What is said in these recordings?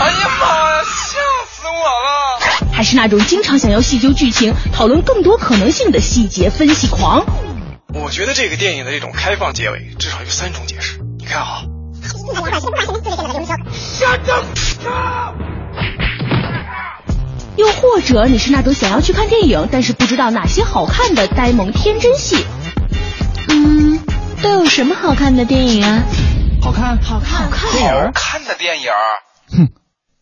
哎呀妈呀，吓死我了！还是那种经常想要细究剧情、讨论更多可能性的细节分析狂，我觉得这个电影的这种开放结尾至少有三种解释。你看啊。又或者你是那种想要去看电影，但是不知道哪些好看的呆萌天真戏。嗯，都有什么好看的电影啊？好看，好看，好看，好看的电影。哼，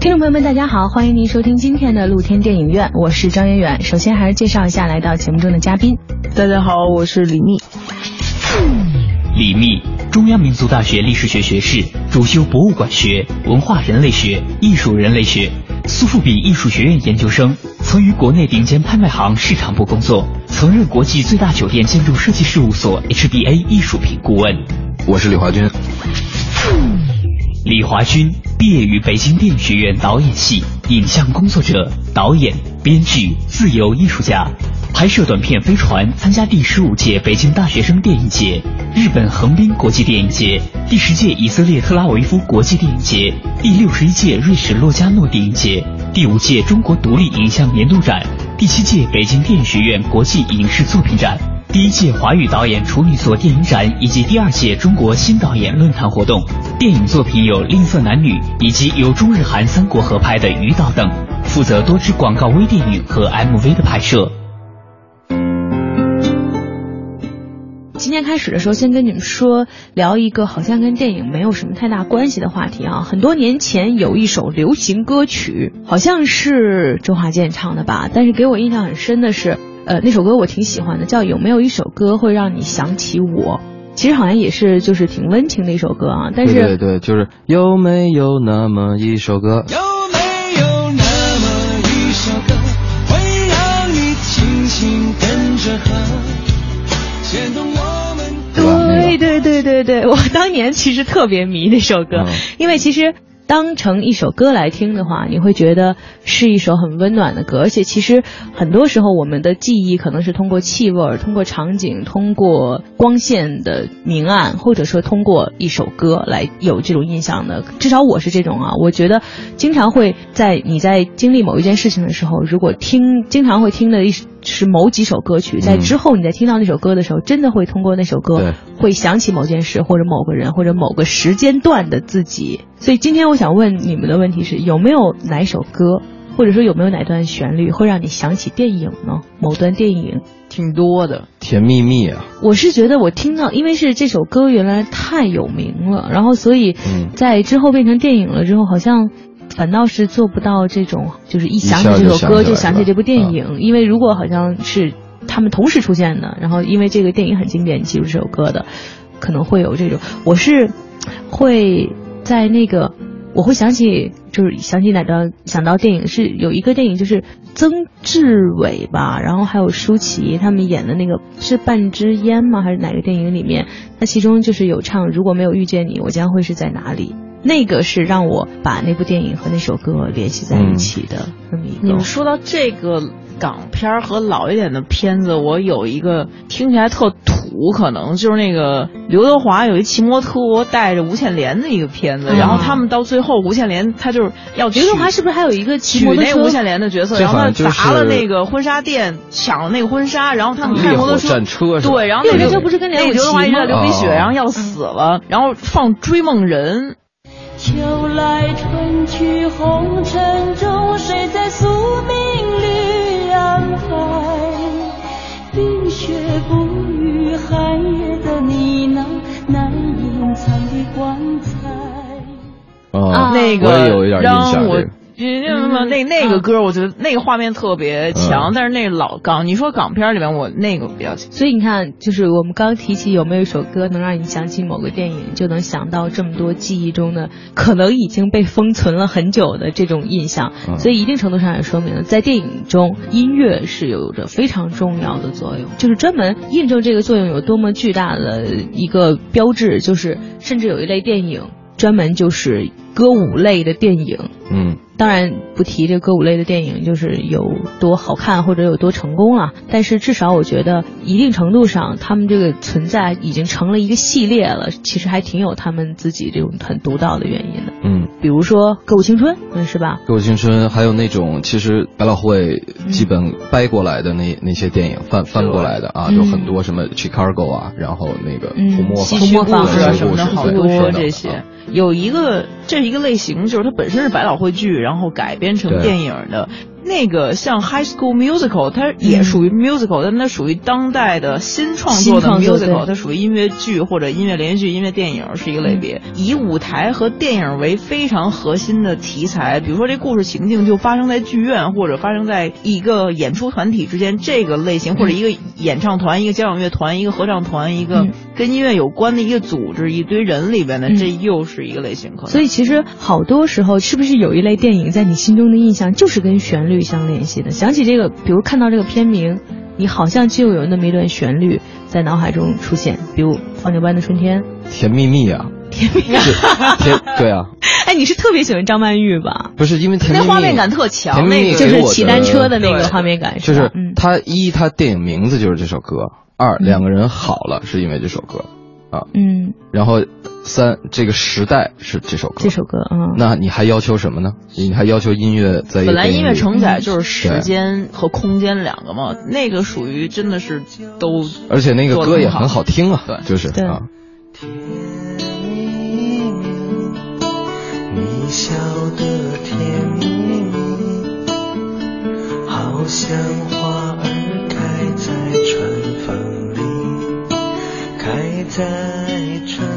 听众朋友们，大家好，欢迎您收听今天的露天电影院，我是张远远。首先还是介绍一下来到节目中的嘉宾。大家好，我是李密。李密，中央民族大学历史学学士，主修博物馆学、文化人类学、艺术人类学，苏富比艺术学院研究生，曾于国内顶尖拍卖行市场部工作，曾任国际最大酒店建筑设计事务所 HBA 艺术品顾问。我是李华军。李华军毕业于北京电影学院导演系，影像工作者、导演、编剧、自由艺术家，拍摄短片《飞船》，参加第十五届北京大学生电影节、日本横滨国际电影节、第十届以色列特拉维夫国际电影节、第六十一届瑞士洛迦诺电影节、第五届中国独立影像年度展、第七届北京电影学院国际影视作品展。第一届华语导演处女作电影展以及第二届中国新导演论坛活动，电影作品有《吝啬男女》以及由中日韩三国合拍的《鱼岛》等，负责多支广告微电影和 MV 的拍摄。今天开始的时候，先跟你们说聊一个好像跟电影没有什么太大关系的话题啊。很多年前有一首流行歌曲，好像是周华健唱的吧，但是给我印象很深的是。呃，那首歌我挺喜欢的，叫有没有一首歌会让你想起我？其实好像也是就是挺温情的一首歌啊。但是对对对，就是有没有那么一首歌？有没有那么一首歌会让你轻轻跟着和，牵动我们？对对对对对，我当年其实特别迷那首歌，因为其实。当成一首歌来听的话，你会觉得是一首很温暖的歌，而且其实很多时候我们的记忆可能是通过气味、通过场景、通过光线的明暗，或者说通过一首歌来有这种印象的。至少我是这种啊，我觉得经常会在你在经历某一件事情的时候，如果听经常会听的一。是某几首歌曲，在之后你在听到那首歌的时候，真的会通过那首歌，会想起某件事或者某个人或者某个时间段的自己。所以今天我想问你们的问题是：有没有哪首歌，或者说有没有哪段旋律会让你想起电影呢？某段电影挺多的，《甜蜜蜜》啊。我是觉得我听到，因为是这首歌原来太有名了，然后所以在之后变成电影了之后，好像。反倒是做不到这种，就是一想起这首歌就想起这部电影，因为如果好像是他们同时出现的，然后因为这个电影很经典，记住这首歌的，可能会有这种。我是会在那个，我会想起，就是想起哪个想到电影是有一个电影，就是曾志伟吧，然后还有舒淇他们演的那个是半支烟吗？还是哪个电影里面？那其中就是有唱如果没有遇见你，我将会是在哪里。那个是让我把那部电影和那首歌联系在一起的那么一个。你们说到这个港片和老一点的片子，我有一个听起来特土土，可能就是那个刘德华有一骑摩托带着吴倩莲的一个片子，嗯然后他们到最后吴倩莲她就是要刘德华是不是还有一个骑娶摩托车？那吴倩莲的角色，然后砸了那个婚纱店，抢了那个婚纱，然后他们开摩托车战车对，然后那个烈火战车不是跟刘德华一直在流鼻血，哦然后要死了，然后放追梦人。秋来春去红尘中，谁在宿命里安排？冰雪不语，寒夜的呢喃，难隐藏的光彩。啊，那个我也有一点印象让我那那个歌，我觉得那个画面特别强，嗯但是那老港，你说港片里面我那个比较强。所以你看，就是我们刚提起有没有一首歌能让你想起某个电影，就能想到这么多记忆中的可能已经被封存了很久的这种印象。嗯所以一定程度上也说明了，在电影中音乐是有着非常重要的作用，就是专门印证这个作用有多么巨大的一个标志，就是甚至有一类电影专门就是歌舞类的电影。嗯当然不提这歌舞类的电影就是有多好看或者有多成功了，但是至少我觉得一定程度上，他们这个存在已经成了一个系列了，其实还挺有他们自己这种很独到的原因的。嗯，比如说《歌舞青春》，嗯，是吧？歌舞青春还有那种其实百老汇基本掰过来的那、那些电影翻翻过来的啊，嗯就很多什么 Chicago 啊，然后那个嗯红磨坊、戏曲故坊事啊什么的，好多这些啊。有一个，这是一个类型，就是它本身是百老汇剧，然后改编成电影的。那个像 High School Musical，它也属于 musical，、但它属于当代的新创作的 musical，它属于音乐剧或者音乐连续剧、音乐电影是一个类别，以舞台和电影为非常核心的题材。比如说这故事情境就发生在剧院，或者发生在一个演出团体之间，这个类型或者一个演唱团、一个交响乐团、一个合唱团、一个嗯。跟音乐有关的一个组织、一堆人里边的，嗯。这又是一个类型可能。所以其实好多时候，是不是有一类电影在你心中的印象就是跟旋律相联系的？想起这个，比如看到这个片名，你好像就有那么一段旋律在脑海中出现，比如《放牛班的春天》。甜蜜蜜啊，甜蜜蜜甜对啊，哎，你是特别喜欢张曼玉吧？不是因为甜蜜蜜那画面感特强那个就是骑单车的那个画面感，就是嗯，他一他电影名字就是这首歌，二嗯两个人好了是因为这首歌啊，嗯，然后三这个时代是这首歌，这首歌啊，那你还要求什么呢？你还要求音乐在本来音乐承载就是时间和空间两个嘛，那个属于真的是都，而且那个歌也很好好听啊，对。就是对。啊，你笑得甜蜜蜜，好像花儿开在春风里，开在春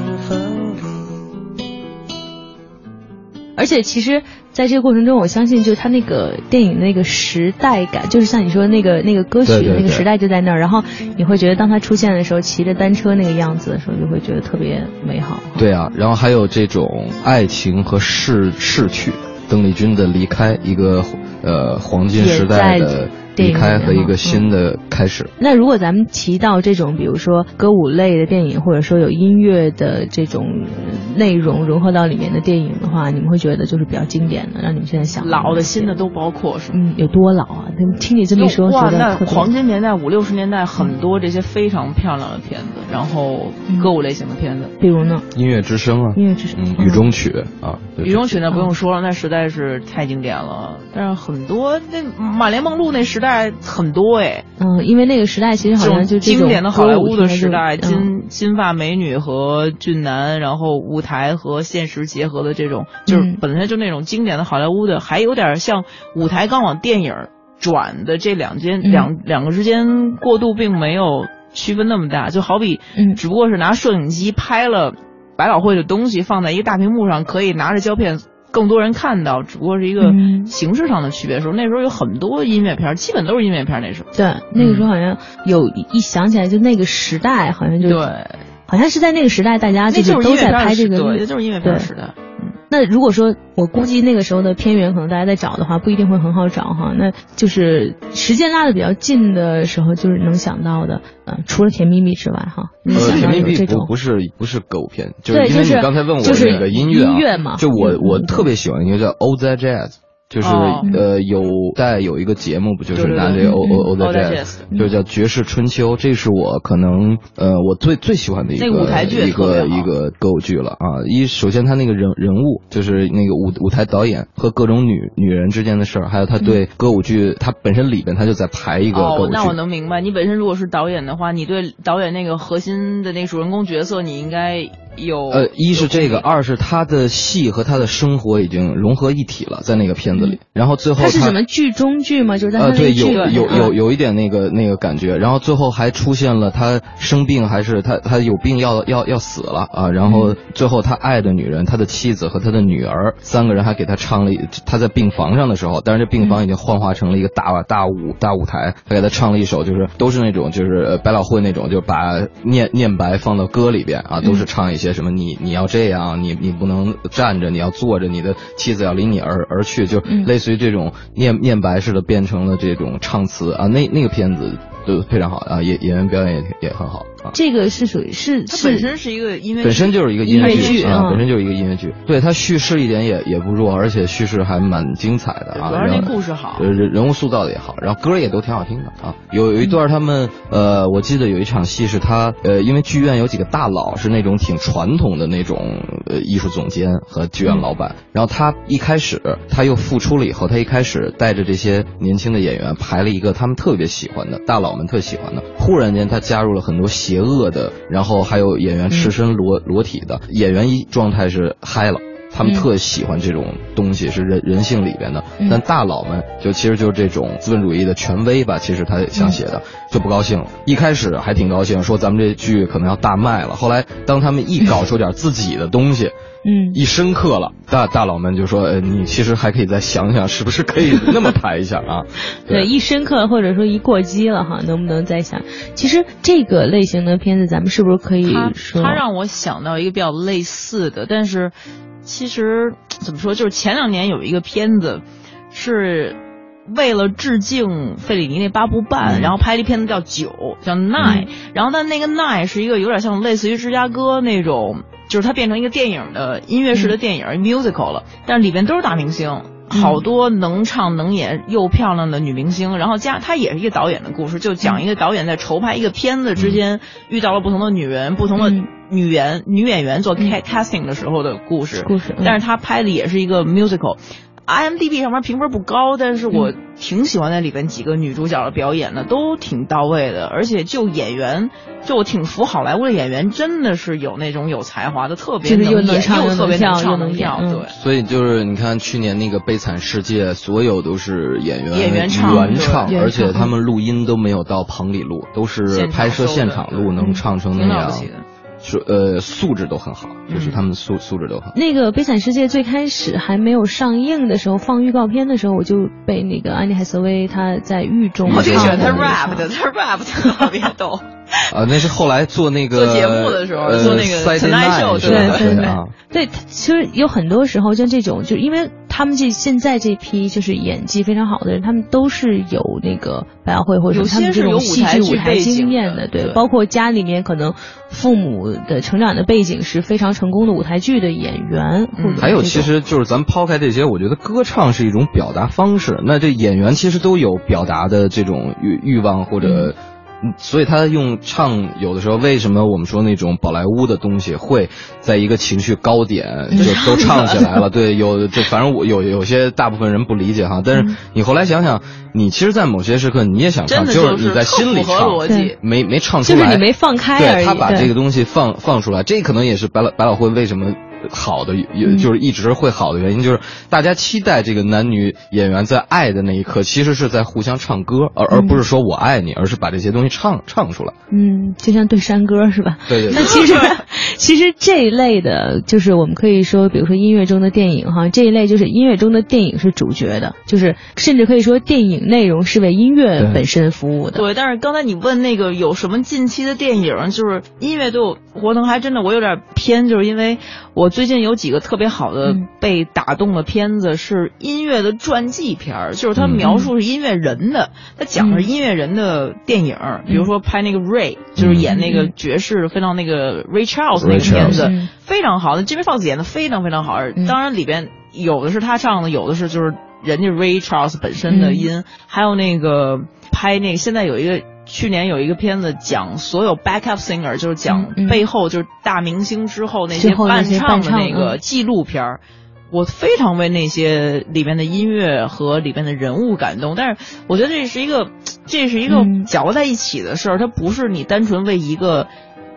而且其实在这个过程中，我相信就是他那个电影那个时代感，就是像你说那个那个歌曲那个时代就在那儿，然后你会觉得当他出现的时候，骑着单车那个样子的时候，就会觉得特别美好。对啊，然后还有这种爱情和逝逝去，邓丽君的离开，一个呃黄金时代的离影开和一个嗯新的开始。那如果咱们提到这种，比如说歌舞类的电影，或者说有音乐的这种呃内容融合到里面的电影的话，你们会觉得就是比较经典的，让你们现在想老的、新的都包括是吗？嗯，有多老啊？听你这么一说，哇，那黄金年代五六十年代很多这些非常漂亮的片子，然后歌舞类型的片子，比如呢？音乐之声啊，音乐之声雨中曲啊，就是雨中曲那不用说了，那实在是太经典了。但是很多那马连梦露那时代很多哎，嗯，因为那个时代其实好像就经典的好莱坞的时代，金金发美女和俊男，然后舞台和现实结合的这种，就是嗯本身就那种经典的好莱坞的，还有点像舞台刚往电影转的这两间嗯。两两个之间过渡并没有区分那么大，就好比嗯。只不过是拿摄影机拍了百老汇的东西放在一个大屏幕上，可以拿着胶片。更多人看到，只不过是一个嗯形式上的区别的时候，那时候有很多音乐片儿，基本都是音乐片儿。那时候，对，那个时候好像有一想起来，就那个时代好像就对，好像是在那个时代，大家那是都在拍这个时对，那就是音乐片儿时代。那如果说我估计那个时候的片源可能大家在找的话，不一定会很好找哈。那就是时间拉的比较近的时候，就是能想到的，呃，除了《甜蜜蜜》之外哈，你呃，想到甜蜜蜜有这种不不是不是歌舞片，就因为你刚才问我就是那个音乐啊，音乐嘛就我嗯嗯我特别喜欢一个叫 Old Jazz，就是、哦。呃有在有一个节目不就是拿这个对嗯 O 嗯 O O 的 That Jazz，就是叫《绝世春秋》，这是我可能呃我最最喜欢的一个那个舞台剧一个一个歌舞剧了啊。一首先他那个人人物就是那个舞舞台导演和各种女女人之间的事儿，还有他对歌舞剧他本身里边他就在排一个歌舞剧。，哦那我能明白，你本身如果是导演的话，你对导演那个核心的那个主人公角色，你应该有呃，一是这个，二是他的戏和他的生活已经融合一体了，在那个片子里。然后最后他是什么剧中剧吗？就是在他呃，对，有有有有一点那个那个感觉，然后最后还出现了他生病，还是他他有病要要要死了啊，然嗯。后最后他爱的女人，他的妻子和他的女儿三个人还给他唱了一，他在病房上的时候，但是这病房已经幻化成了一个大大舞大舞台，他给他唱了一首，就是都是那种就是呃百老汇那种，就把念念白放到歌里边啊，都是唱一些什么你你要这样，你你不能站着，你要坐着，你的妻子要离你而而去，就嗯。类似于这种念念白似的变成了这种唱词啊，那那个片子都非常好啊，演演员表演也也很好啊。这个是属于是它本身是一个音乐剧，本身就是一个音乐乐剧啊，嗯本身就是一个音乐剧。对它叙事一点也也不弱，而且叙事还蛮精彩的啊。主要是那故事好呃人人物塑造的也好，然后歌也都挺好听的啊。有有一段他们呃，我记得有一场戏是他呃，因为剧院有几个大佬是那种挺传统的那种呃艺术总监和剧院老板，然后他一开始他又复出了以后，他一开始带着这些年轻的演员排了一个他们特别喜欢的大佬们特喜欢的，忽然间他加入了很多邪恶的，然后还有演员赤身裸、裸体的演员一状态是嗨了。他们嗯特喜欢这种东西，是人人性里边的。嗯但大佬们就其实就是这种资本主义的权威吧，其实他想写的就不高兴了。一开始还挺高兴，说咱们这剧可能要大卖了。后来当他们一搞出点自己的东西，嗯一深刻了，大大佬们就说：“呃，你其实还可以再想想，是不是可以那么排一下啊？”对，一深刻或者说一过激了哈，能不能再想？其实这个类型的片子，咱们是不是可以？他让我想到一个比较类似的，但是其实怎么说，就是前两年有一个片子是。为了致敬费里尼那八部半，嗯然后拍了一片子叫《九》，叫《奈》，然后但那个《奈》是一个有点像类似于芝加哥那种，就是它变成一个电影的音乐式的电影、musical 了，但里边都是大明星，好多能唱能演又漂亮的女明星，然后加她也是一个导演的故事，就讲一个导演在筹拍一个片子之间遇到了不同的女人、不同的嗯女演女演员做 ca- casting 的时候的故事。故事，嗯但是他拍的也是一个 musical。IMDB 上面评分不高，但是我挺喜欢那里边几个女主角的表演的，都挺到位的。而且就演员，就我挺服好莱坞的演员，真的是有那种有才华的，特别能演，又特别能跳又唱能跳。对，所以就是你看去年那个《悲惨世界》，所有都是演员演员唱原唱，而且他们录音都没有到棚里录，都是拍摄现场录，嗯能唱成那样挺了不。起的。是呃素质都很好，就是嗯他们素素质都很好。那个《悲惨世界》最开始还没有上映的时候，放预告片的时候，我就被那个安妮海瑟薇她在狱中我我挺喜欢他 rap 的，她 rap 特别逗。啊，那是后来做那个做节目的时候呃做那个 Show，Night 是吧对对对啊，对，其实有很多时候像这种，就因为他们这现在这批就是演技非常好的人，他们都是有那个百老汇或者有他们是有这种戏舞台剧剧舞台经验的对，对包括家里面可能父母的成长的背景是非常成功的舞台剧的演员，或者还有，其实就是咱们抛开这些，我觉得歌唱是一种表达方式。那这演员其实都有表达的这种欲欲望或者。嗯所以他用唱，有的时候为什么我们说那种宝莱坞的东西会在一个情绪高点就都唱起来了？对，有就反正我有有些大部分人不理解哈，但是你后来想想，你其实，在某些时刻你也想唱，就是你在心里唱。没没唱出来，就是你没放开。对他把这个东西放放出来，这可能也是百老百老汇为什么好的，也嗯就是一直会好的原因，就是大家期待这个男女演员在爱的那一刻，其实是在互相唱歌，而而不是说我爱你，而是把这些东西唱唱出来。嗯，就像对山歌是吧？对对对那其实 其实这一类的，就是我们可以说，比如说音乐中的电影哈，这一类就是音乐中的电影是主角的，就是甚至可以说电影内容是为音乐本身服务的。对，但是刚才你问那个有什么近期的电影，就是音乐对我活动还真的我有点偏，就是因为我最近有几个特别好的嗯。被打动的片子是音乐的传记片儿，就是它嗯描述是音乐人的，它讲的是音乐人的电影，比如说拍那个 Ray，就是演那个嗯爵士飞到那个 Ray Charles 那个片子嗯，非常好，那 Jimmy Fox 演的非常非常好，嗯。当然里边有的是他唱的，有的是就是人家 Ray Charles 本身的音，还有那个拍那个现在有一个去年有一个片子讲所有 backup singer，就是讲背后就是大明星之后那些伴唱的那个嗯。纪录片儿。我非常为那些里面的音乐和里面的人物感动，但是我觉得这是一个，这是一个嗯。搅在一起的事儿，它不是你单纯为一个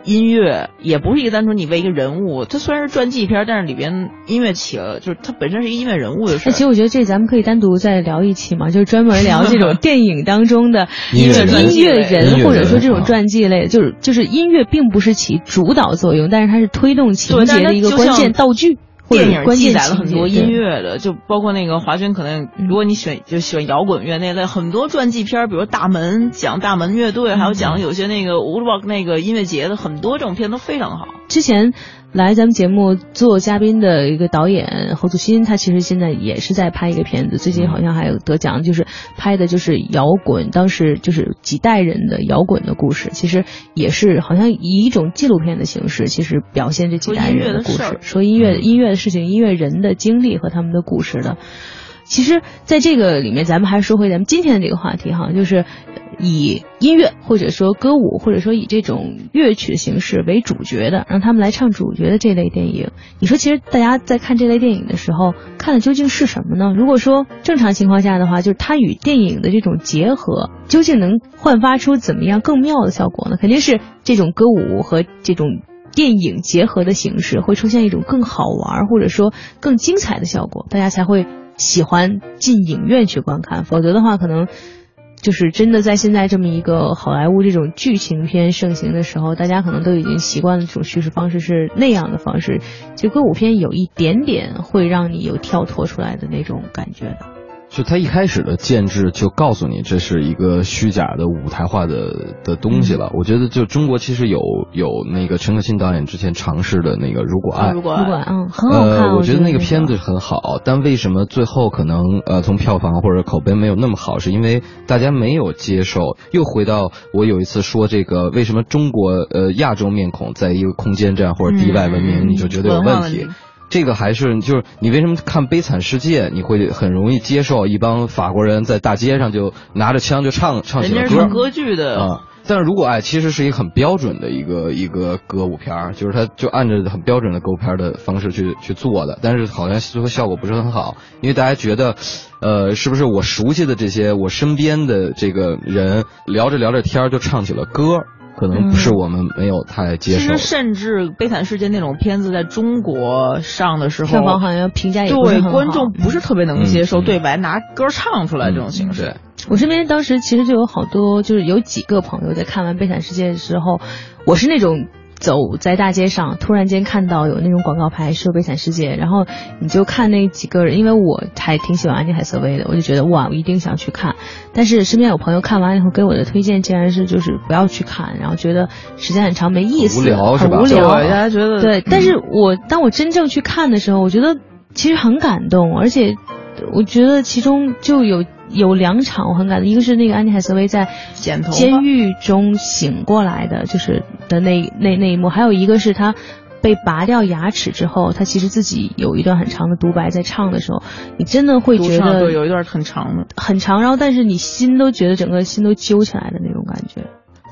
音乐，也不是一个单纯你为一个人物。它虽然是传记片，但是里边音乐起了，就是它本身是一个音乐人物的事那。其实我觉得这咱们可以单独再聊一期嘛，就是专门聊这种 电影当中的音乐人音乐人，或者说这种传记类，就是就是音乐并不是起主导作用，但是它是推动情节的一个关键道具。电影记载了很多音，乐的，就包括那个华军，可能嗯。如果你选就喜欢摇滚乐那类，很多传记片，比如大门讲大门乐队，还有嗯。讲有些那个 Woodstock 那个音乐节的，很多这种片都非常好。之前来咱们节目做嘉宾的一个导演侯祖新，他其实现在也是在拍一个片子，最近好像还有得奖，就是拍的就是摇滚，当时就是几代人的摇滚的故事，其实也是好像以一种纪录片的形式，其实表现这几代人的故事说音乐音乐的事情、音乐人的经历和他们的故事的。其实，在这个里面，咱们还是说回咱们今天的这个话题哈，就是以音乐或者说歌舞，或者说以这种乐曲的形式为主角的，让他们来唱主角的这类电影。你说，其实大家在看这类电影的时候，看的究竟是什么呢？如果说正常情况下的话，就是它与电影的这种结合，究竟能焕发出怎么样更妙的效果呢？肯定是这种歌舞和这种。电影结合的形式会出现一种更好玩或者说更精彩的效果，大家才会喜欢进影院去观看。否则的话，可能就是真的在现在这么一个好莱坞这种剧情片盛行的时候，大家可能都已经习惯了这种叙事方式是那样的方式。其实歌舞片有一点点会让你有跳脱出来的那种感觉的。就他一开始的建制就告诉你这是一个虚假的舞台化的的东西了。我觉得就中国其实有有那个陈可辛导演之前尝试的那个《如果爱》，如果爱嗯，很好看，呃，我觉得那个个片子很好，但为什么最后可能呃从票房或者口碑没有那么好，是因为大家没有接受。又回到我有一次说这个，为什么中国呃亚洲面孔在一个空间站或者地外文明，嗯你就觉得有问题？这个还是就是你为什么看《悲惨世界》，你会很容易接受一帮法国人在大街上就拿着枪就唱唱起了歌人家是唱歌剧的，啊。但是如果爱其实是一个很标准的一个一个歌舞片儿，就是它就按着很标准的歌舞片儿的方式去去做的，但是好像最后效果不是很好，因为大家觉得，呃，是不是我熟悉的这些我身边的这个人聊着聊着天儿就唱起了歌，可能不是我们没有太接受的。其实甚至《悲惨世界》那种片子在中国上的时候，票房好像评价也不是对。观众不是特别能接受嗯对白拿歌唱出来这种形式。对，我身边当时其实就有好多，就是有几个朋友在看完《悲惨世界》的时候，我是那种走在大街上，突然间看到有那种广告牌说《悲惨世界》，然后你就看那几个人，因为我还挺喜欢安妮海瑟薇的，我就觉得哇，我一定想去看。但是身边有朋友看完以后给我的推荐竟然是就是不要去看，然后觉得时间很长没意思，很无聊是吧，很无聊。大家觉得对，但是我当我真正去看的时候，我觉得其实很感动，而且我觉得其中就有有两场我很感动，一个是那个安妮海瑟薇在监狱中醒过来的，就是的那那那一幕，还有一个是她。被拔掉牙齿之后，她其实自己有一段很长的独白，在唱的时候，你真的会觉得有一段很长的，很长，然后但是你心都觉得整个心都揪起来的那种感觉。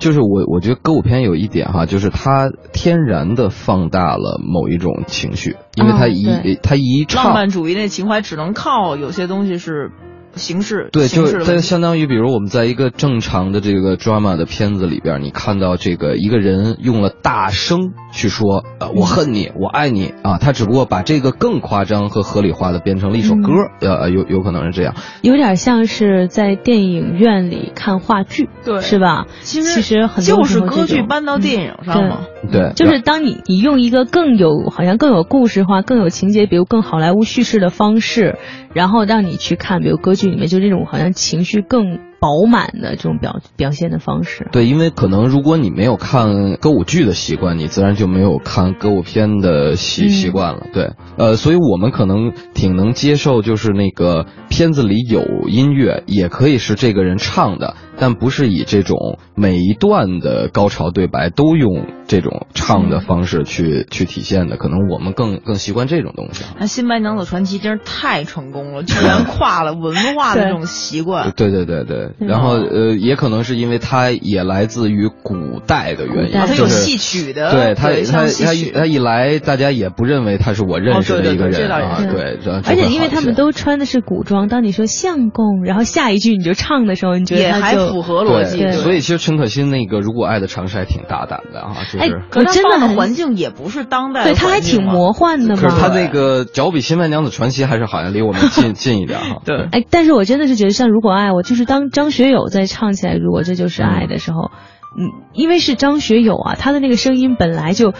就是我我觉得歌舞片有一点哈，就是它天然的放大了某一种情绪，因为它一、哦它一唱浪漫主义那情怀只能靠有些东西是形式，对，就它形式的问题。相当于，比如我们在一个正常的这个 drama 的片子里边，你看到这个一个人用了大声去说，呃，我恨你，我爱你啊，他只不过把这个更夸张和合理化的变成了一首歌，呃，有有可能是这样。有点像是在电影院里看话剧，对。是吧？其实其实很多就是歌剧搬到电影上嘛。对，就是当你你用一个更有好像更有故事化、更有情节，比如更好莱坞叙事的方式，然后让你去看，比如歌剧里面就这种好像情绪更饱满的这种表表现的方式。对，因为可能如果你没有看歌舞剧的习惯，你自然就没有看歌舞片的习嗯习惯了。对，呃，所以我们可能挺能接受，就是那个片子里有音乐，也可以是这个人唱的，但不是以这种每一段的高潮对白都用这种唱的方式去、去体现的。可能我们更更习惯这种东西。那《新白娘子传奇》真是太成功了，居然跨了文化的这种习惯。对对对对，嗯然后呃，也可能是因为它也来自于古代的原因，古代啊它有戏曲的，对他，他他一他一来，大家也不认为他是我认识的一个人啊，对，而且因为他们都穿的是古装，当你说相公，然后下一句你就唱的时候，你觉得也还符合逻辑。对所以其实陈可辛那个《如果爱的尝试》还挺大胆的啊，就哎是。可真的很放的环境也不是当代对，他还挺魔幻的嘛。可是他那个脚比《新白娘子传奇》还是好像离我们近 近一点哈。对哎，但是我真的是觉得像《如果爱我》，就是当张学友在唱起来“如果这就是爱”的时候，嗯，因为是张学友啊，他的那个声音本来就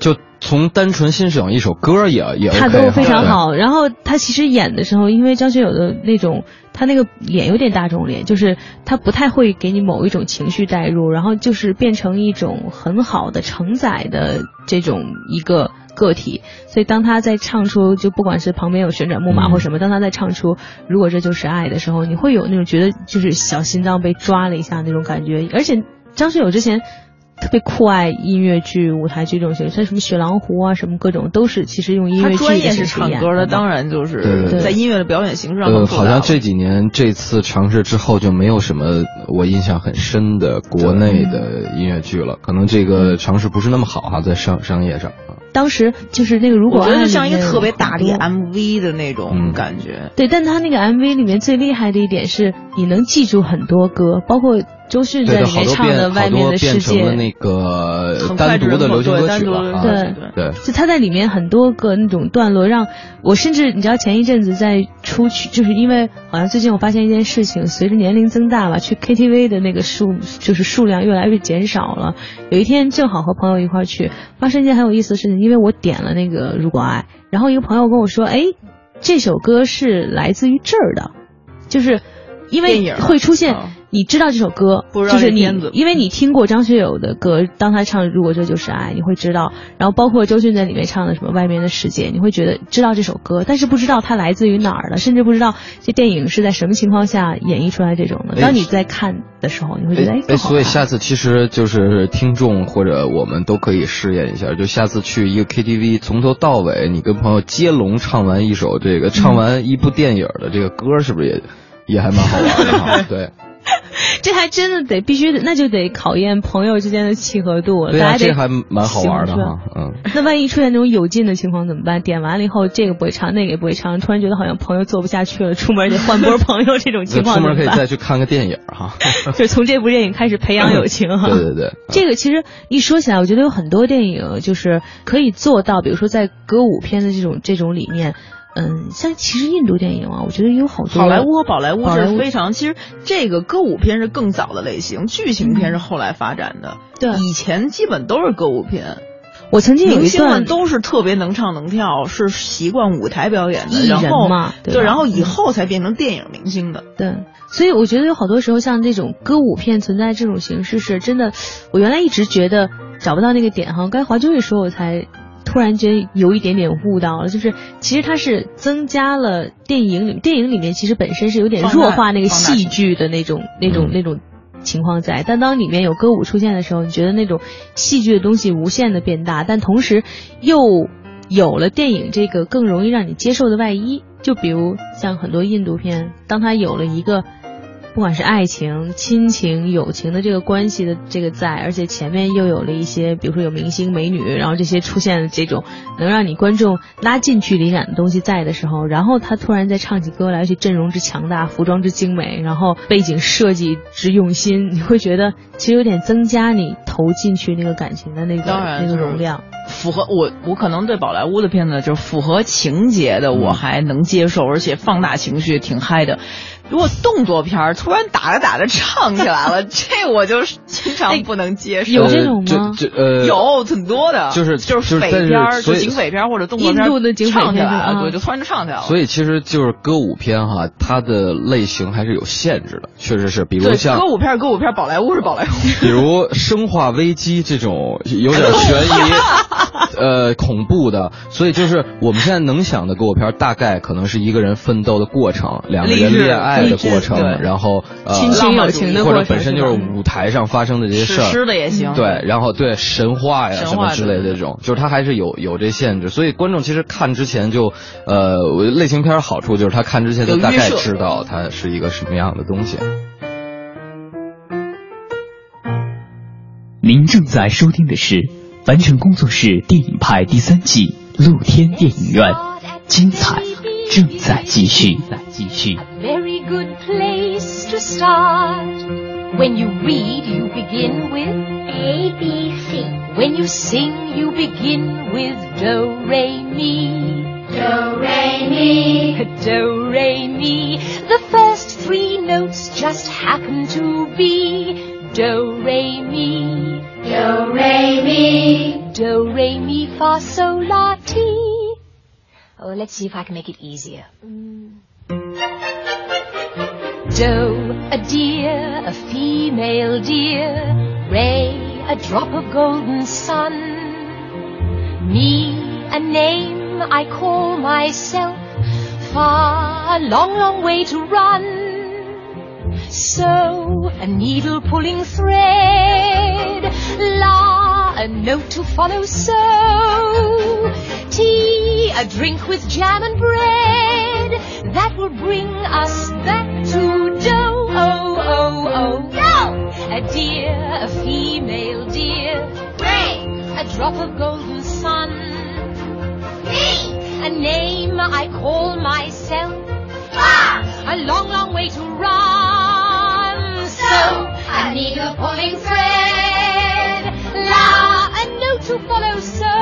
就从单纯欣赏一首歌也也 OK 他都非常好。然后他其实演的时候，因为张学友的那种，他那个脸有点大众脸，就是他不太会给你某一种情绪带入，然后就是变成一种很好的承载的这种一个。个体，所以当他在唱出，就不管是旁边有旋转木马嗯或什么，当他在唱出“如果这就是爱”的时候，你会有那种觉得就是小心脏被抓了一下那种感觉。而且张学友之前特别酷爱音乐剧、舞台剧这种形式，像什么《雪狼湖》啊，什么各种都是其实用音乐剧的他专业是唱歌的，当然就对对是对在音乐的表演形式上。好像这几年这次尝试之后就没有什么我印象很深的国内的音乐剧了，可能这个尝试不是那么好哈，在商商业上啊。当时就是那个如果我觉得就像一个特别大的 MV 的那种嗯感觉。对，但他那个 MV 里面最厉害的一点是，你能记住很多歌，包括周迅在里面唱的《外面的世界成了》。那个很快单独的流行歌曲了啊。对对，就他在里面很多个那种段落，让我甚至你知道前一阵子在出去，就是因为好像最近我发现一件事情，随着年龄增大吧，去 KTV 的那个数就是数量越来越减少了。有一天正好和朋友一块去，发生一件很有意思的事情，因为我点了那个《如果爱》，然后一个朋友跟我说，哎，这首歌是来自于这儿的，就是因为会出现啊。你知道这首歌，不知道就是你因为你听过张学友的歌，当他唱《如果这就是爱》，你会知道。然后包括周迅在里面唱的什么《外面的世界》，你会觉得知道这首歌，但是不知道它来自于哪儿的，甚至不知道这电影是在什么情况下演绎出来这种的。哎当你在看的时候，你会觉得哎，所以下次其实就是听众或者我们都可以试验一下，就下次去一个 KTV，从头到尾你跟朋友接龙唱完一首这个，唱完一部电影的这个歌，是不是也也还蛮好玩的哈？对，这还真的得必须得，那就得考验朋友之间的契合度了。对家这还蛮好玩的哈，嗯。那万一出现那种有劲的情况怎么办？点完了以后，这个不会唱，那个也不会唱，突然觉得好像朋友做不下去了，出门得换波朋友，这种情况 出门可以？再去看个电影哈。就从这部电影开始培养友情哈。对对对，这个其实一说起来，我觉得有很多电影就是可以做到，比如说在歌舞片的这种这种理念，嗯，像其实印度电影啊，我觉得有好多好莱坞和宝莱坞是非常，其实这个歌舞片是更早的类型，剧情片是后来发展的。对以前基本都是歌舞片，我曾经有明一段星们都是特别能唱能跳，是习惯舞台表演的，然后嘛对对，然后以后才变成电影明星的。对，所以我觉得有好多时候像这种歌舞片存在这种形式是真的，我原来一直觉得找不到那个点哈，刚才华军一说，我才突然间有一点点悟到了，就是其实它是增加了电影里电影里面其实本身是有点弱化那个戏剧的那种那种嗯那种。情况在，但当里面有歌舞出现的时候，你觉得那种戏剧的东西无限的变大，但同时又有了电影这个更容易让你接受的外衣。就比如像很多印度片，当它有了一个不管是爱情、亲情、友情的这个关系的这个在，而且前面又有了一些，比如说有明星、美女，然后这些出现的这种能让你观众拉近距离感的东西在的时候，然后他突然再唱起歌来，而且阵容之强大、服装之精美，然后背景设计之用心，你会觉得其实有点增加你投进去那个感情的那个那个容量。符合我，我可能对宝莱坞的片子就是符合情节的，我还能接受，而且放大情绪挺嗨的。如果动作片儿突然打着打着唱起来了，这我就经常不能接受。有这种吗？这这呃，有挺多的，就是就是匪但是片儿，就警匪片儿或者动作片儿，印度的警匪片唱起来啊了，对，就突然就唱起来了。所以其实就是歌舞片哈，它的类型还是有限制的，确实是，比如，像歌舞片歌舞片，宝莱坞是宝莱坞。比如《生化危机》这种有点悬疑、呃恐怖的，所以就是我们现在能想的歌舞片，大概可能是一个人奋斗的过程，两个人恋爱的过程，对然后呃亲情友情的或者本身就是舞台上发生的这些事史儿，诗的也行。对，然后对神话呀神话什么之类的这种，就是它还是有有这限制，所以观众其实看之前就，呃，我类型片好处就是他看之前就大概知道它是一个什么样的东西。您正在收听的是凡尘工作室电影派第三季露天电影院，精彩正在继续，在继续。 very good place to start. When you read, you begin with A, B, C. When you sing, you begin with Do, Re, Mi. Do, Re, Mi. Do, Re, Mi. The first three notes just happen to be Do, let's see if I can make it easier. Mm. Doe, a deer, a female deer. Ray, a drop of golden sun. Me, a name I call myself. Far, a long, long way to run. So, a needle pulling thread. La, a note to follow. So, tea, a drink with jam and bread. That will bring us back to dough. Oh, oh, oh, dough. A deer, a female deer. Ray, a drop of golden sun. Me, a name I call myself. Ah, a long, long way to run. So, a needle pulling thread. A note to follow. So,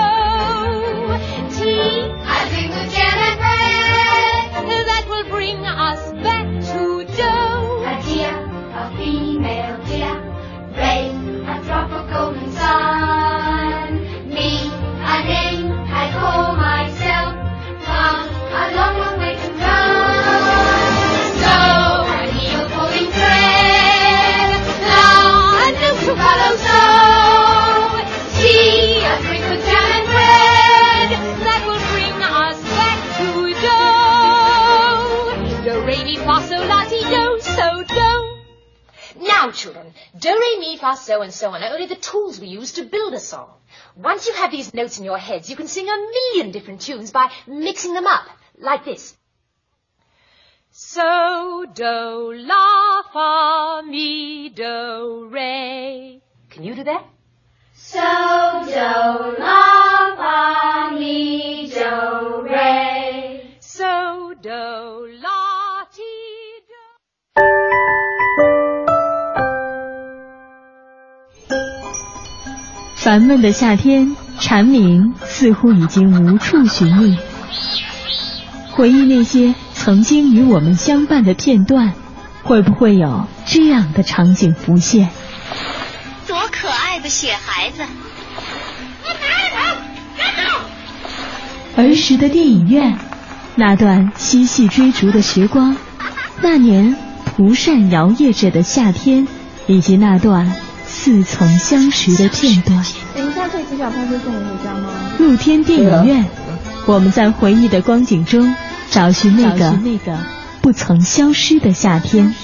tea, a drink with jam and bread. That will bring us back to dough. So, on are only the tools we use to build a song. Once you have these notes in your heads, you can sing a million different tunes by mixing them up, like this. So, do, la, fa, mi, do, re. Can you do that? So, do, la, fa, mi, do, re. So, do, 烦闷的夏天，蝉鸣似乎已经无处寻觅。回忆那些曾经与我们相伴的片段，会不会有这样的场景浮现？多可爱的雪孩子！儿时的电影院，那段嬉戏追逐的时光，那年蒲扇摇曳着的夏天，以及那段似曾相识的片段。等一下，这机票他会送我回家吗？露天电影院，我们在回忆的光景中找寻那个那个不曾消失的夏天。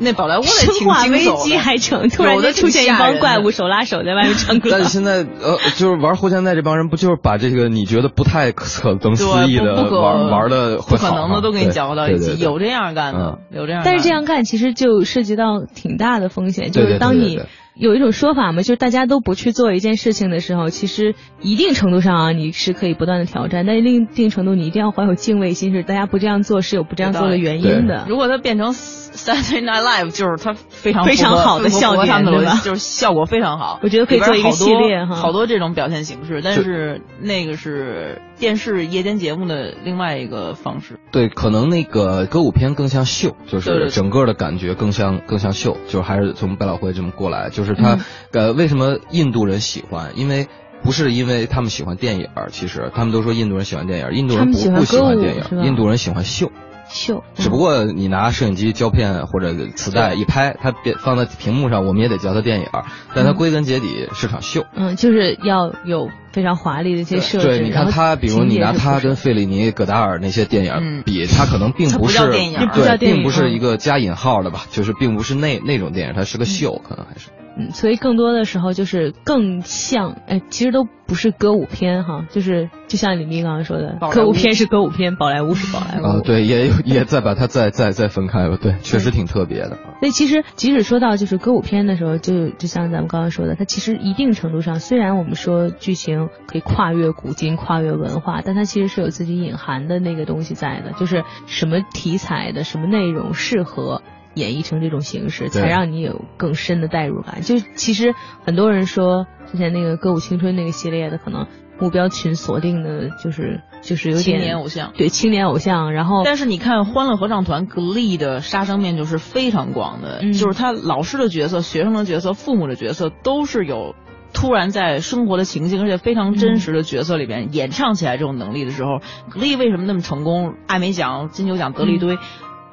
那宝莱坞的生挺惊化危机还成，突然有的出现一帮怪物手拉手在外面唱歌。但是现在呃，就是玩后现代这帮人，不就是把这个你觉得不太可能思议的玩玩的不可能的都给你搅和到一起，有这样干的，有这样。但是这样干其实就涉及到挺大的风险，就是当你对对对有一种说法嘛，就是大家都不去做一件事情的时候，其实一定程度上啊，你是可以不断的挑战，但是另一定程度你一定要怀有敬畏心，是大家不这样做是有不这样做的原因的。如果它变成 Saturday Night Live，就是它非常非常好的笑点，对吧？就是效果非常好。我觉得可以做一个系列哈，好多这种表现形式，但是那个是电视夜间节目的另外一个方式。对，可能那个歌舞片更像秀，就是整个的感觉更像更像秀，就是还是从百老汇这么过来，就是他呃为什么印度人喜欢？因为不是因为他们喜欢电影，其实他们都说印度人喜欢电影，印度人不不喜欢电影，印度人喜欢秀。秀，只不过你拿摄影机胶片或者磁带一拍，它变放在屏幕上，我们也得叫它电影，但它归根结底是场秀。嗯，就是要有非常华丽的一些设置。对，你看它，比如你拿它跟费里尼、戈达尔那些电影比，它可能并不是对，并不是一个加引号的吧，就是并不是那那种电影，它是个秀，可能还是。嗯，所以更多的时候就是更像，哎，其实都不是歌舞片哈，就是就像李斌刚刚说的，歌舞片是歌舞片，宝莱坞是宝莱坞。啊，对，也也再把它再再再分开了，对，确实挺特别的。所以其实即使说到就是歌舞片的时候，就就像咱们刚刚说的，它其实一定程度上，虽然我们说剧情可以跨越古今、跨越文化，但它其实是有自己隐含的那个东西在的，就是什么题材的、什么内容适合。演绎成这种形式，才让你有更深的代入感。就其实很多人说，之前那个歌舞青春那个系列的，可能目标群锁定的就是就是有点青年偶像，对青年偶像。然后，但是你看欢乐合唱团 Glee 的杀伤面就是非常广的，就是他老师的角色、学生的角色、父母的角色都是有突然在生活的情境，而且非常真实的角色里边演唱起来这种能力的时候，Glee 为什么那么成功？艾美奖、金球奖得了一堆。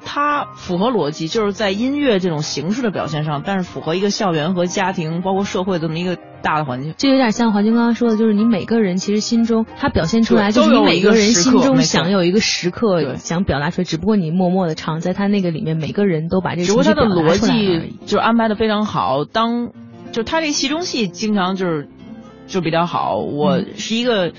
它符合逻辑，就是在音乐这种形式的表现上，但是符合一个校园和家庭，包括社会这么一个大的环境。就有点像华军刚刚说的，就是你每个人其实心中，他表现出来就是你每个人心中想有一个时刻想表达出来，只不过你默默的唱，在他那个里面，每个人都把这个。只不过他的逻辑就安排的非常好。当就他这戏中戏经常就是就比较好。我是一个。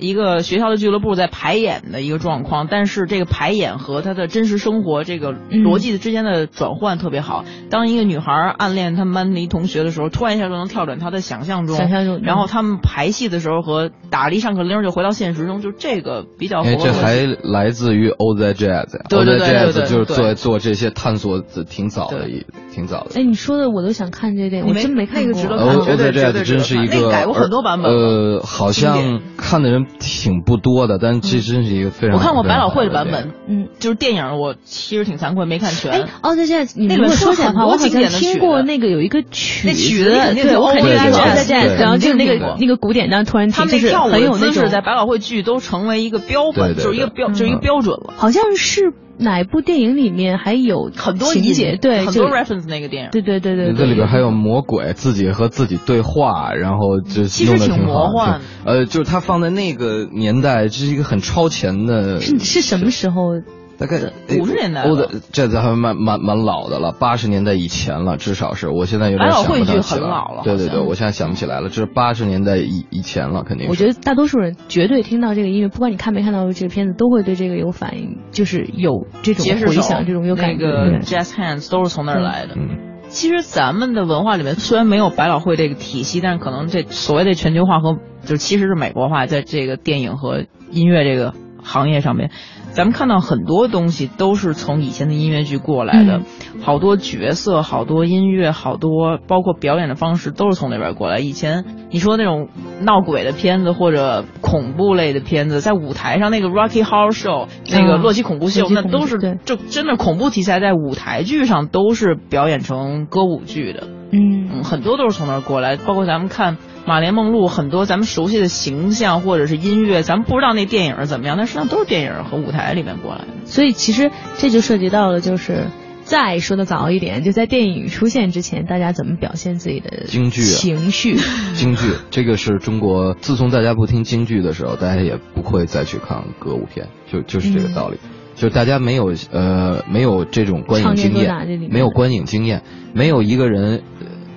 一个学校的俱乐部在排演的一个状况，但是这个排演和他的真实生活这个逻辑之间的转换特别好。当一个女孩暗恋他们班的一同学的时候，突然一下就能跳转她的想象中，想象中。然后他们排戏的时候和打了一上课铃就回到现实中，就这个比较。哎，这还来自于 o z Jazz，对对对对，就是做做这些探索的挺早的，一挺早的。哎，你说的我都想看这电影，我真没看过。o z Jazz 真是一个改过很多版本。呃，好像看的人挺不多。的，但这真是一个非常。我看过百老汇的版本，嗯，就是电影，我其实挺惭愧，没看全。哎，哦，对，现在你如果说起来的话，我好像听过那个有一个曲子，对，我肯定在在在，然后就是那个那个古典，但突然他们就是很有那种在百老汇剧都成为一个标本，就是一个标，就是一个标准了。好像是。哪部电影里面还有很多情节？对，很多 reference 那个电影。对对对对。这里边还有魔鬼自己和自己对话，然后就其实挺魔幻。呃，就是他放在那个年代，这是一个很超前的。是是什么时候？大概五十年代，这这还蛮蛮蛮老的了，八十年代以前了，至少是。我现在有点想不起来。很老了。对对对，我现在想不起来了，这是八十年代以以前了，肯定。我觉得大多数人绝对听到这个音乐，不管你看没看到这个片子，都会对这个有反应，就是有这种回响，这种有感觉。那个 Jazz Hands 都是从那儿来的。嗯。其实咱们的文化里面虽然没有百老汇这个体系，但是可能这所谓的全球化和就其实是美国化，在这个电影和音乐这个行业上面。咱们看到很多东西都是从以前的音乐剧过来的，好多角色、好多音乐、好多包括表演的方式都是从那边过来。以前你说那种闹鬼的片子或者恐怖类的片子，在舞台上那个 Rocky Horror Show 那个洛奇恐怖秀，那都是就真的恐怖题材，在舞台剧上都是表演成歌舞剧的。嗯，很多都是从那儿过来，包括咱们看。马莲梦露很多咱们熟悉的形象或者是音乐，咱们不知道那电影怎么样，但实际上都是电影和舞台里面过来的。所以其实这就涉及到了，就是再说的早一点，就在电影出现之前，大家怎么表现自己的京剧情绪？京剧这个是中国，自从大家不听京剧的时候，大家也不会再去看歌舞片，就就是这个道理。就大家没有呃没有这种观影经验，没有观影经验，没有一个人。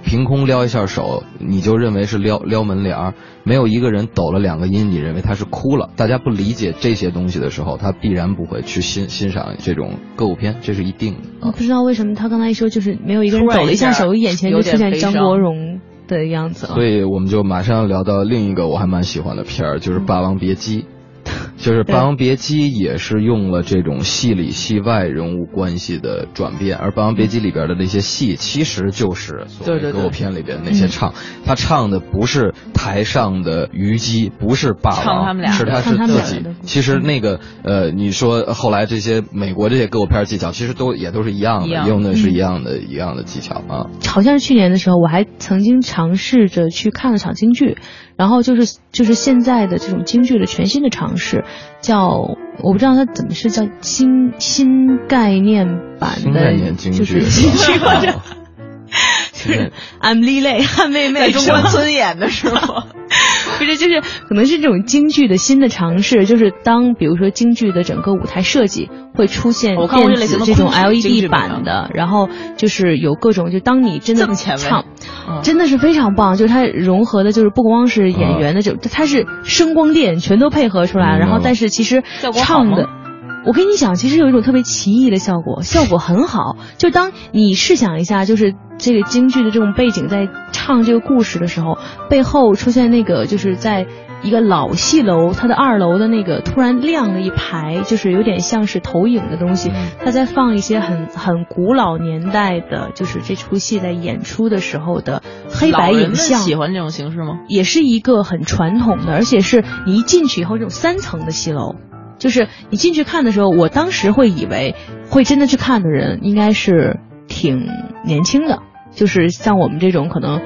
凭空撩一下手，你就认为是撩撩门帘儿；没有一个人抖了两个音，你认为他是哭了。大家不理解这些东西的时候，他必然不会去欣欣赏这种歌舞片，这是一定的。我不知道为什么他刚才一说，就是没有一个人抖了一下手，眼前就出现张国荣。的样子了。所以我们就马上聊到另一个我还蛮喜欢的片儿，就是《霸王别姬》。就是《霸王别姬》也是用了这种戏里戏外人物关系的转变，而《霸王别姬》里边的那些戏，其实就是所谓歌舞片里边那些唱，他唱的不是台上的虞姬，不是霸王，是他是自己。其实那个呃，你说后来这些美国这些歌舞片技巧，其实都也都是一样的，用的是一样的一样的技巧啊。好像是去年的时候，我还曾经尝试着去看了场京剧。然后就是就是现在的这种京剧的全新的尝试，叫我不知道它怎么是叫新新概念版的，概念京剧，就是 京剧或者，就是俺们丽蕾汉妹妹，在中关村演的是吗？不是，就是可能是这种京剧的新的尝试，就是当比如说京剧的整个舞台设计会出现电子这种 LED 版的，然后就是有各种，就当你真的唱，真的是非常棒，就是它融合的，就是不光是演员的，就它是声光电全都配合出来，然后但是其实唱的。我跟你讲，其实有一种特别奇异的效果，效果很好。就当你试想一下，就是这个京剧的这种背景在唱这个故事的时候，背后出现那个就是在一个老戏楼，它的二楼的那个突然亮了一排，就是有点像是投影的东西，它在放一些很很古老年代的，就是这出戏在演出的时候的黑白影像。喜欢这种形式吗？也是一个很传统的，而且是你一进去以后，这种三层的戏楼。就是你进去看的时候，我当时会以为会真的去看的人应该是挺年轻的，就是像我们这种可能，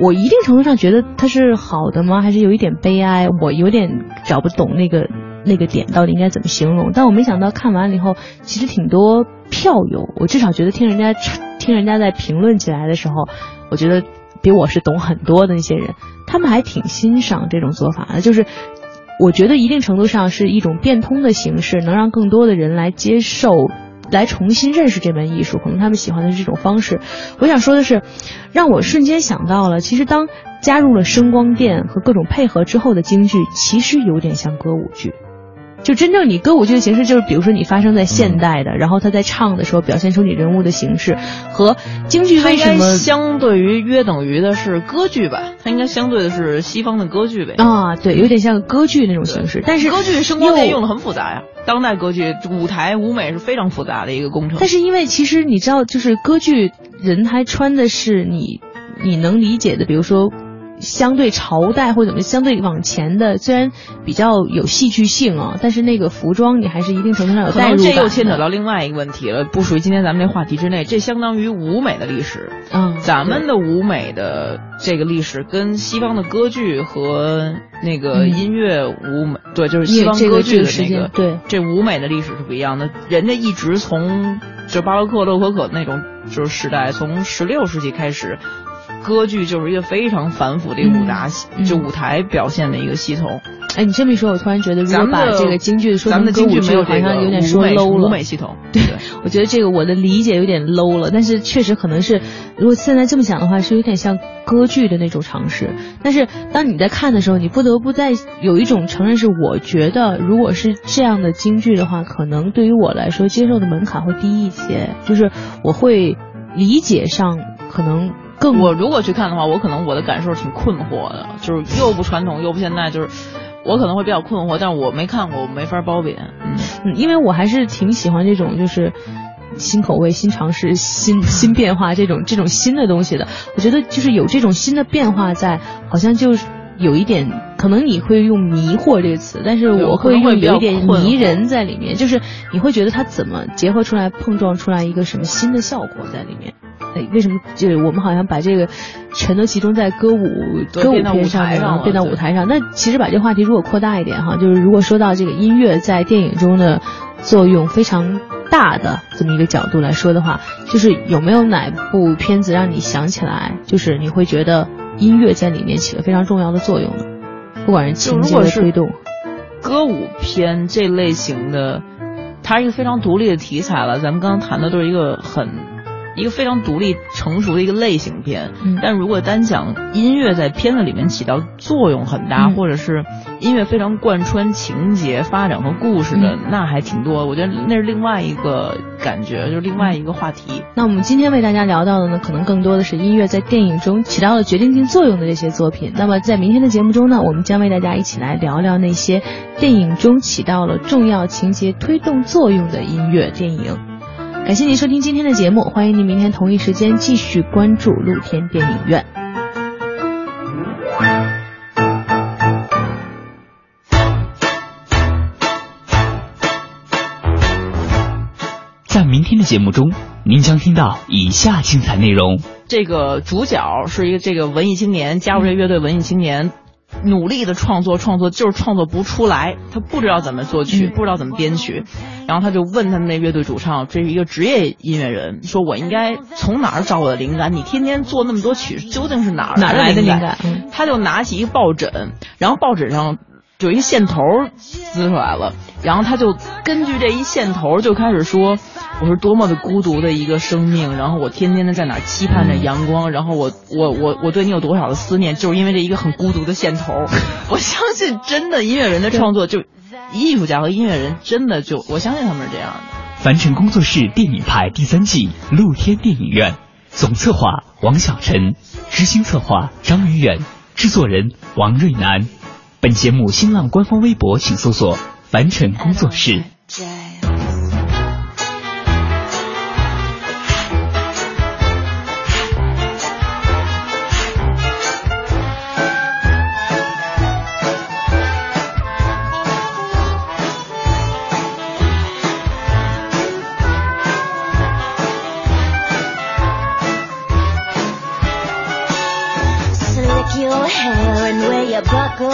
我一定程度上觉得它是好的吗？还是有一点悲哀？我有点找不懂那个那个点到底应该怎么形容。但我没想到看完了以后，其实挺多票友，我至少觉得听人家听人家在评论起来的时候，我觉得比我是懂很多的那些人，他们还挺欣赏这种做法的，就是。我觉得一定程度上是一种变通的形式，能让更多的人来接受，来重新认识这门艺术。可能他们喜欢的是这种方式。我想说的是，让我瞬间想到了，其实当加入了声光电和各种配合之后的京剧，其实有点像歌舞剧。就真正你歌舞剧的形式，就是比如说你发生在现代的，然后他在唱的时候表现出你人物的形式，和京剧为什么相对于约等于的是歌剧吧？它应该相对的是西方的歌剧呗？啊，对，有点像歌剧那种形式。但是歌剧声光电用的很复杂呀，当代歌剧舞台舞美是非常复杂的一个工程。但是因为其实你知道，就是歌剧人还穿的是你你能理解的，比如说。相对朝代或者怎么相对往前的，虽然比较有戏剧性啊，但是那个服装你还是一定程度上有代入感。这又牵扯到另外一个问题了，不属于今天咱们这话题之内。这相当于舞美的历史。嗯，咱们的舞美的这个历史跟西方的歌剧和那个音乐舞美，对，就是西方歌剧的那个，对，这舞美的历史是不一样的。人家一直从就巴洛克、洛可可那种就是时代，从十六世纪开始。歌剧就是一个非常繁复的一个舞台，就舞台表现的一个系统。哎，你这么一说，我突然觉得，如果把这个京剧说成歌舞剧，好像有点说 low 了。舞美系统，对，我觉得这个我的理解有点 low 了。但是确实可能是，如果现在这么想的话，是有点像歌剧的那种尝试。但是当你在看的时候，你不得不在有一种承认是，我觉得如果是这样的京剧的话，可能对于我来说接受的门槛会低一些，就是我会理解上可能。更我如果去看的话，我可能我的感受挺困惑的，就是又不传统又不现代，就是我可能会比较困惑。但是我没看过，我没法褒贬。嗯，因为我还是挺喜欢这种就是新口味、新尝试、新 新变化这种这种新的东西的。我觉得就是有这种新的变化在，好像就是有一点可能你会用迷惑这个词，但是我会用有一点迷人在里面，就是你会觉得它怎么结合出来、碰撞出来一个什么新的效果在里面。哎，为什么就是我们好像把这个全都集中在歌舞歌舞片上面，变到舞台上？那其实把这个话题如果扩大一点哈，就是如果说到这个音乐在电影中的作用非常大的这么一个角度来说的话，就是有没有哪部片子让你想起来，就是你会觉得音乐在里面起了非常重要的作用呢？不管是情节的推动，歌舞片这类型的，它是一个非常独立的题材了。咱们刚刚谈的都是一个很。一个非常独立成熟的一个类型片。嗯但如果单讲音乐在片子里面起到作用很大，嗯或者是音乐非常贯穿情节发展和故事的，嗯那还挺多。我觉得那是另外一个感觉，就是另外一个话题。那我们今天为大家聊到的呢，可能更多的是音乐在电影中起到了决定性作用的这些作品。那么在明天的节目中呢，我们将为大家一起来聊聊那些电影中起到了重要情节推动作用的音乐电影。感谢您收听今天的节目，欢迎您明天同一时间继续关注露天电影院。在明天的节目中，您将听到以下精彩内容。这个主角是一个这个文艺青年，加入这乐队文艺青年，努力的创作创作，就是创作不出来，他不知道怎么作曲，嗯。不知道怎么编曲，然后他就问他们那乐队主唱，这是一个职业音乐人，说我应该从哪儿找我的灵感？你天天做那么多曲，究竟是哪儿哪儿来的灵灵感？嗯。他就拿起一个抱枕，然后抱枕上有一线头撕出来了，然后他就根据这一线头就开始说，我是多么的孤独的一个生命，然后我天天的在哪儿期盼着阳光，然后我我我我对你有多少的思念，就是因为这一个很孤独的线头。我相信真的音乐人的创作就。艺术家和音乐人真的就，我相信他们是这样的。凡尘工作室电影派第三季露天电影院，总策划王小晨，执行策划张宇远，制作人王瑞南。本节目新浪官方微博请搜索“凡尘工作室”。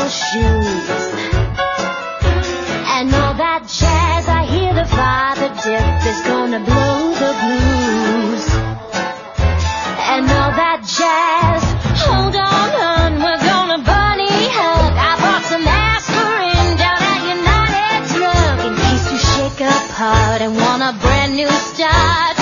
And all that jazz, I hear the father dip is gonna blow the blues. And all that jazz, hold on, hun, we're gonna bunny hug. I bought some aspirin down at United Drug in case you shake apart and want a brand new start